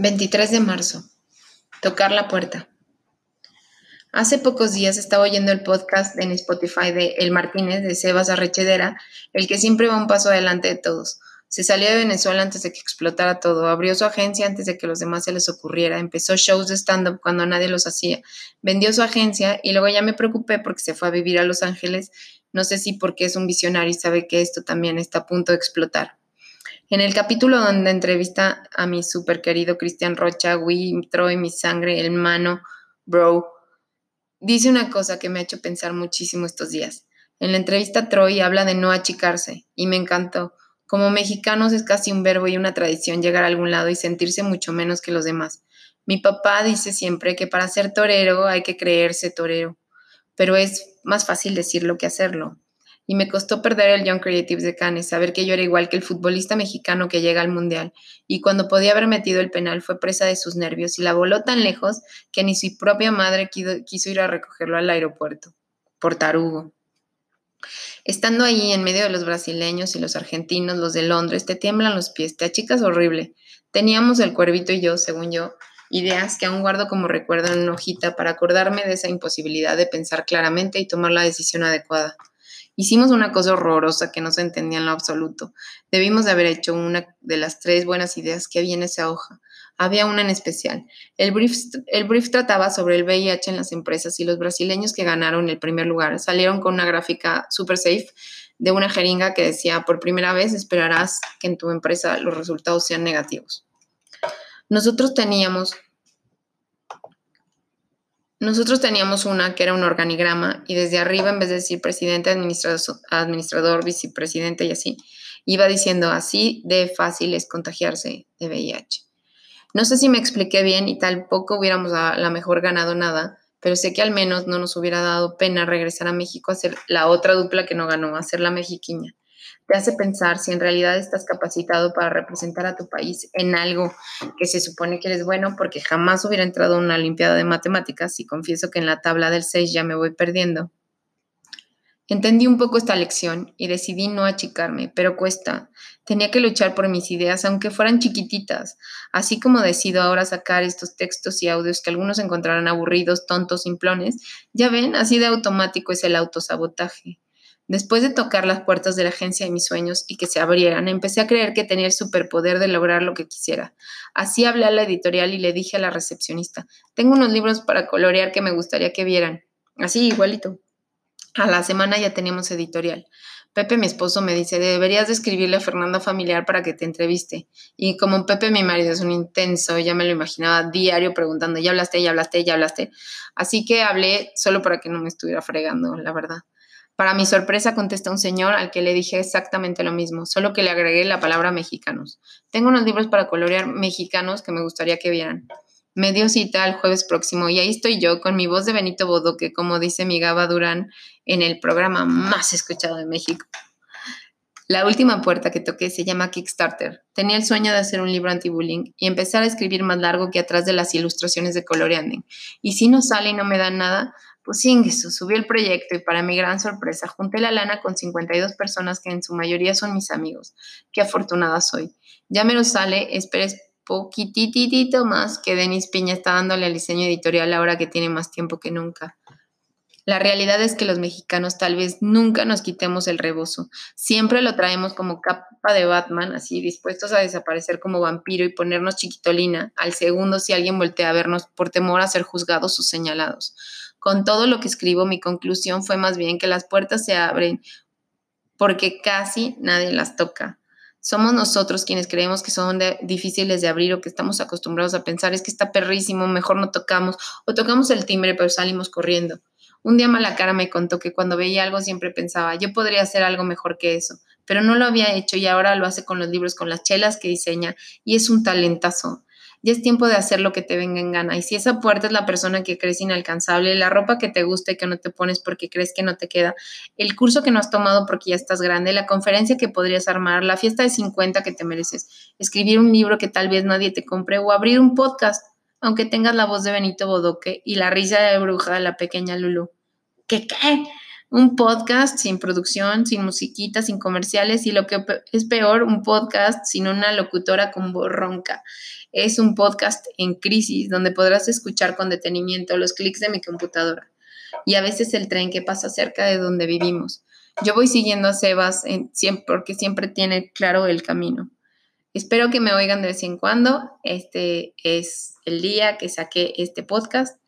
23 de marzo. Tocar la puerta. Hace pocos días estaba oyendo el podcast en Spotify de El Martínez de Sebas Arrechedera, el que siempre va un paso adelante de todos. Se salió de Venezuela antes de que explotara todo, abrió su agencia antes de que los demás se les ocurriera, empezó shows de stand-up cuando nadie los hacía, vendió su agencia y luego ya me preocupé porque se fue a vivir a Los Ángeles, no sé si porque es un visionario y sabe que esto también está a punto de explotar. En el capítulo donde entrevista a mi super querido Cristian Rocha, Wii, Troy, mi sangre, el mano, bro, dice una cosa que me ha hecho pensar muchísimo estos días. En la entrevista Troy habla de no achicarse y me encantó. Como mexicanos es casi un verbo y una tradición llegar a algún lado y sentirse mucho menos que los demás. Mi papá dice siempre que para ser torero hay que creerse torero, pero es más fácil decirlo que hacerlo y me costó perder el Young Creatives de Cannes, saber que yo era igual que el futbolista mexicano que llega al Mundial, y cuando podía haber metido el penal fue presa de sus nervios y la voló tan lejos que ni su propia madre quiso ir a recogerlo al aeropuerto, por tarugo. Estando ahí en medio de los brasileños y los argentinos, los de Londres, te tiemblan los pies, te achicas horrible. Teníamos el cuervito y yo, según yo, ideas que aún guardo como recuerdo en una hojita para acordarme de esa imposibilidad de pensar claramente y tomar la decisión adecuada. Hicimos una cosa horrorosa que no se entendía en lo absoluto. Debimos de haber hecho una de las tres buenas ideas que había en esa hoja. Había una en especial. El brief, el brief trataba sobre el VIH en las empresas y los brasileños que ganaron el primer lugar salieron con una gráfica super safe de una jeringa que decía, por primera vez esperarás que en tu empresa los resultados sean negativos. Nosotros teníamos nosotros teníamos una que era un organigrama y desde arriba, en vez de decir presidente, administrador, administrador, vicepresidente y así, iba diciendo así de fácil es contagiarse de VIH. No sé si me expliqué bien y tampoco hubiéramos a la mejor ganado nada, pero sé que al menos no nos hubiera dado pena regresar a México a hacer la otra dupla que no ganó, a hacer la mexiquiña te hace pensar si en realidad estás capacitado para representar a tu país en algo que se supone que eres bueno, porque jamás hubiera entrado a una Olimpiada de Matemáticas y confieso que en la tabla del 6 ya me voy perdiendo. Entendí un poco esta lección y decidí no achicarme, pero cuesta. Tenía que luchar por mis ideas, aunque fueran chiquititas, así como decido ahora sacar estos textos y audios que algunos encontrarán aburridos, tontos, simplones. Ya ven, así de automático es el autosabotaje. Después de tocar las puertas de la agencia de mis sueños y que se abrieran, empecé a creer que tenía el superpoder de lograr lo que quisiera. Así hablé a la editorial y le dije a la recepcionista, tengo unos libros para colorear que me gustaría que vieran. Así, igualito. A la semana ya teníamos editorial. Pepe, mi esposo, me dice, deberías de escribirle a Fernanda Familiar para que te entreviste. Y como Pepe, mi marido, es un intenso, ya me lo imaginaba diario preguntando, ¿ya hablaste, ya hablaste, ya hablaste? Así que hablé solo para que no me estuviera fregando, la verdad. Para mi sorpresa contesta un señor al que le dije exactamente lo mismo, solo que le agregué la palabra mexicanos. Tengo unos libros para colorear mexicanos que me gustaría que vieran. Me dio cita el jueves próximo y ahí estoy yo con mi voz de Benito Bodoque, como dice mi Gaba Durán en el programa más escuchado de México. La última puerta que toqué se llama Kickstarter. Tenía el sueño de hacer un libro anti-bullying y empezar a escribir más largo que atrás de las ilustraciones de Coloreanding. Y si no sale y no me dan nada, pues Ingesu, subí el proyecto y para mi gran sorpresa junté la lana con 52 personas que en su mayoría son mis amigos. Qué afortunada soy. Ya me lo sale, esperes poquititito más que Denis Piña está dándole al diseño editorial ahora que tiene más tiempo que nunca. La realidad es que los mexicanos tal vez nunca nos quitemos el rebozo. Siempre lo traemos como capa de Batman, así dispuestos a desaparecer como vampiro y ponernos chiquitolina al segundo si alguien voltea a vernos por temor a ser juzgados o señalados. Con todo lo que escribo, mi conclusión fue más bien que las puertas se abren porque casi nadie las toca. Somos nosotros quienes creemos que son difíciles de abrir o que estamos acostumbrados a pensar es que está perrísimo, mejor no tocamos o tocamos el timbre pero salimos corriendo. Un día Malacara me contó que cuando veía algo siempre pensaba, yo podría hacer algo mejor que eso, pero no lo había hecho y ahora lo hace con los libros, con las chelas que diseña y es un talentazo ya es tiempo de hacer lo que te venga en gana. Y si esa puerta es la persona que crees inalcanzable, la ropa que te gusta y que no te pones porque crees que no te queda, el curso que no has tomado porque ya estás grande, la conferencia que podrías armar, la fiesta de 50 que te mereces, escribir un libro que tal vez nadie te compre o abrir un podcast, aunque tengas la voz de Benito Bodoque y la risa de bruja de la pequeña Lulu. ¿Qué qué? Un podcast sin producción, sin musiquita, sin comerciales y lo que es peor, un podcast sin una locutora con voz ronca. Es un podcast en crisis donde podrás escuchar con detenimiento los clics de mi computadora y a veces el tren que pasa cerca de donde vivimos. Yo voy siguiendo a Sebas porque siempre tiene claro el camino. Espero que me oigan de vez en cuando. Este es el día que saqué este podcast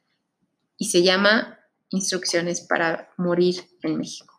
y se llama Instrucciones para morir en México.